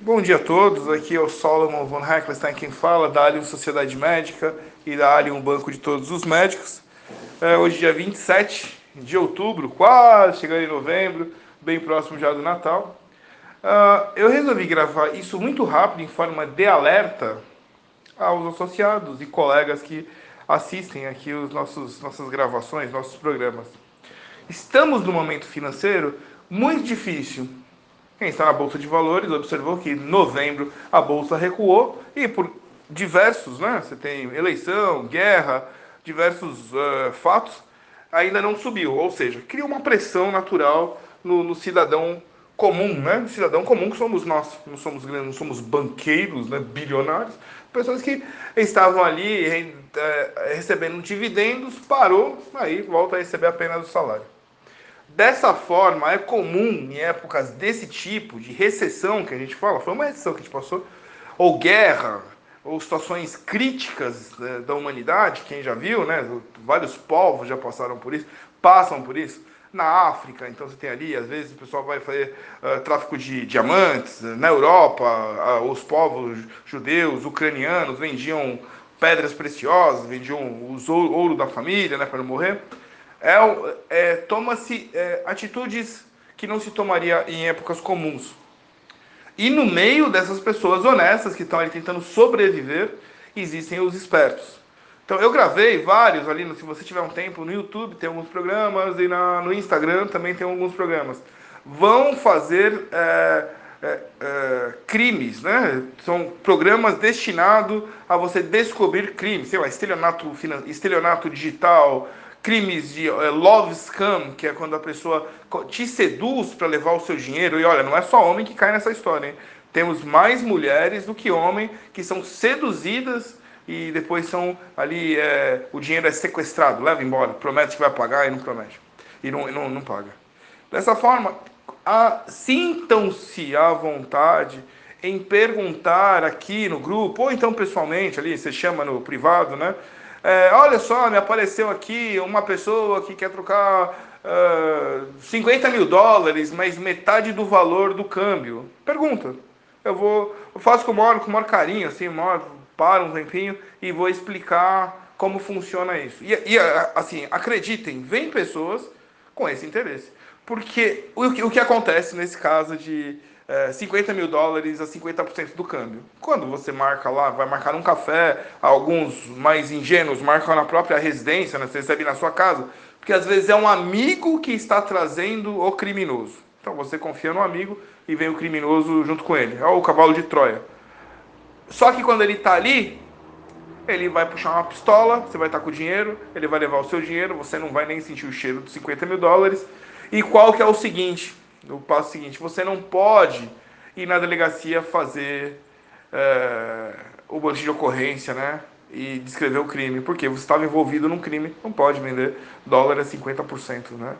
Bom dia a todos, aqui é o Solomon von Heckelstein quem fala, da Allium Sociedade Médica e da Allium Banco de Todos os Médicos. É, hoje, dia 27 de outubro, quase chegando em novembro, bem próximo já do Natal. Uh, eu resolvi gravar isso muito rápido, em forma de alerta aos associados e colegas que assistem aqui os nossos nossas gravações, nossos programas. Estamos num momento financeiro muito difícil quem está na Bolsa de Valores observou que em novembro a Bolsa recuou e por diversos, né? Você tem eleição, guerra, diversos uh, fatos, ainda não subiu. Ou seja, cria uma pressão natural no, no cidadão comum, né? No cidadão comum que somos nós. Não somos grandes, não somos banqueiros, né? bilionários. Pessoas que estavam ali uh, recebendo dividendos, parou, aí volta a receber apenas o salário. Dessa forma, é comum em épocas desse tipo de recessão que a gente fala, foi uma recessão que a gente passou, ou guerra, ou situações críticas né, da humanidade, quem já viu, né? Vários povos já passaram por isso, passam por isso. Na África, então você tem ali, às vezes o pessoal vai fazer uh, tráfico de diamantes. Na Europa, uh, os povos judeus, ucranianos vendiam pedras preciosas, vendiam ouro, ouro da família, né, para não morrer é, é toma-se é, atitudes que não se tomaria em épocas comuns. E no meio dessas pessoas honestas que estão ali tentando sobreviver, existem os espertos. Então eu gravei vários ali, se você tiver um tempo, no YouTube tem alguns programas e na, no Instagram também tem alguns programas. Vão fazer é, é, é, crimes, né? São programas destinados a você descobrir crimes, sei lá, estelionato, estelionato digital, crimes de é, love scam, que é quando a pessoa te seduz para levar o seu dinheiro. E olha, não é só homem que cai nessa história, hein? Temos mais mulheres do que homem que são seduzidas e depois são ali, é, o dinheiro é sequestrado, leva embora, promete que vai pagar e não promete. E não, não, não paga. Dessa forma, sintam-se à vontade em perguntar aqui no grupo, ou então pessoalmente ali, você chama no privado, né? É, olha só, me apareceu aqui uma pessoa que quer trocar uh, 50 mil dólares, mas metade do valor do câmbio. Pergunta. Eu vou, eu faço com o maior, com o maior carinho, assim, maior, para um tempinho e vou explicar como funciona isso. E, e assim, acreditem, vem pessoas com esse interesse. Porque o, o que acontece nesse caso de é, 50 mil dólares a 50% do câmbio. Quando você marca lá, vai marcar um café, alguns mais ingênuos marcam na própria residência, né, você recebe na sua casa, porque às vezes é um amigo que está trazendo o criminoso. Então você confia no amigo e vem o criminoso junto com ele. É o cavalo de Troia. Só que quando ele está ali, ele vai puxar uma pistola, você vai estar com o dinheiro, ele vai levar o seu dinheiro, você não vai nem sentir o cheiro dos 50 mil dólares. E qual que é o seguinte? O passo seguinte: você não pode ir na delegacia fazer é, o boletim de ocorrência, né? E descrever o crime, porque você estava envolvido num crime, não pode vender dólar a 50%, né?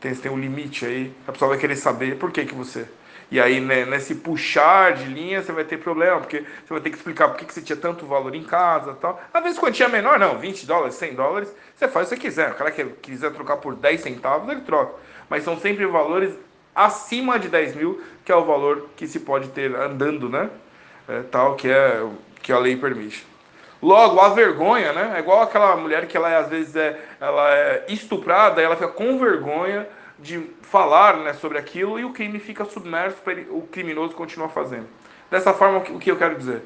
Tem, tem um limite aí, a pessoa vai querer saber por que, que você. E aí, né, nesse puxar de linha, você vai ter problema, porque você vai ter que explicar por que, que você tinha tanto valor em casa tal. Às vezes, quantia menor, não, 20 dólares, 100 dólares, você faz o que você quiser. O cara que quiser trocar por 10 centavos, ele troca. Mas são sempre valores acima de 10 mil, que é o valor que se pode ter andando, né? É, tal que é que a lei permite. Logo, a vergonha, né? É igual aquela mulher que ela às vezes é, ela é estuprada, ela fica com vergonha de falar né, sobre aquilo e o crime fica submerso para o criminoso continuar fazendo. Dessa forma, o que eu quero dizer?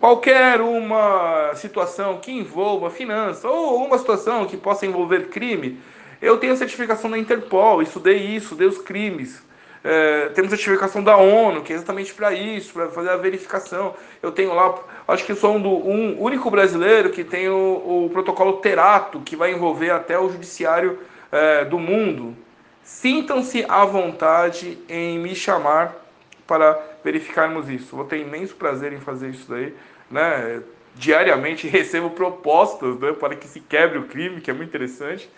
Qualquer uma situação que envolva finança ou uma situação que possa envolver crime, eu tenho certificação da Interpol, estudei isso, estudei os crimes. É, temos certificação da ONU, que é exatamente para isso, para fazer a verificação. Eu tenho lá, acho que sou um, do, um único brasileiro que tem o, o, protocolo Terato, que vai envolver até o judiciário é, do mundo. Sintam-se à vontade em me chamar para verificarmos isso. Vou ter imenso prazer em fazer isso daí. Né? Diariamente recebo propostas né, para que se quebre o crime, que é muito interessante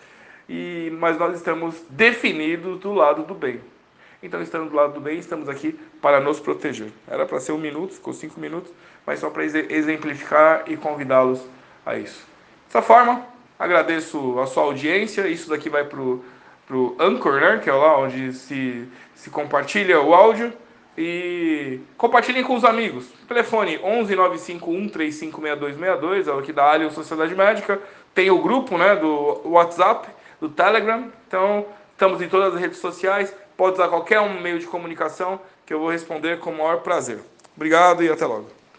e, mas nós estamos definidos do lado do bem. Então, estando do lado do bem, estamos aqui para nos proteger. Era para ser um minuto, ficou cinco minutos, mas só para exemplificar e convidá-los a isso. Dessa forma, agradeço a sua audiência. Isso daqui vai para o Anchor, né, que é lá onde se, se compartilha o áudio. E compartilhem com os amigos. Telefone 11 951 356262, é o aqui da Alien Sociedade Médica. Tem o grupo né, do WhatsApp, do Telegram. Então, estamos em todas as redes sociais. Pode usar qualquer um meio de comunicação que eu vou responder com o maior prazer. Obrigado e até logo.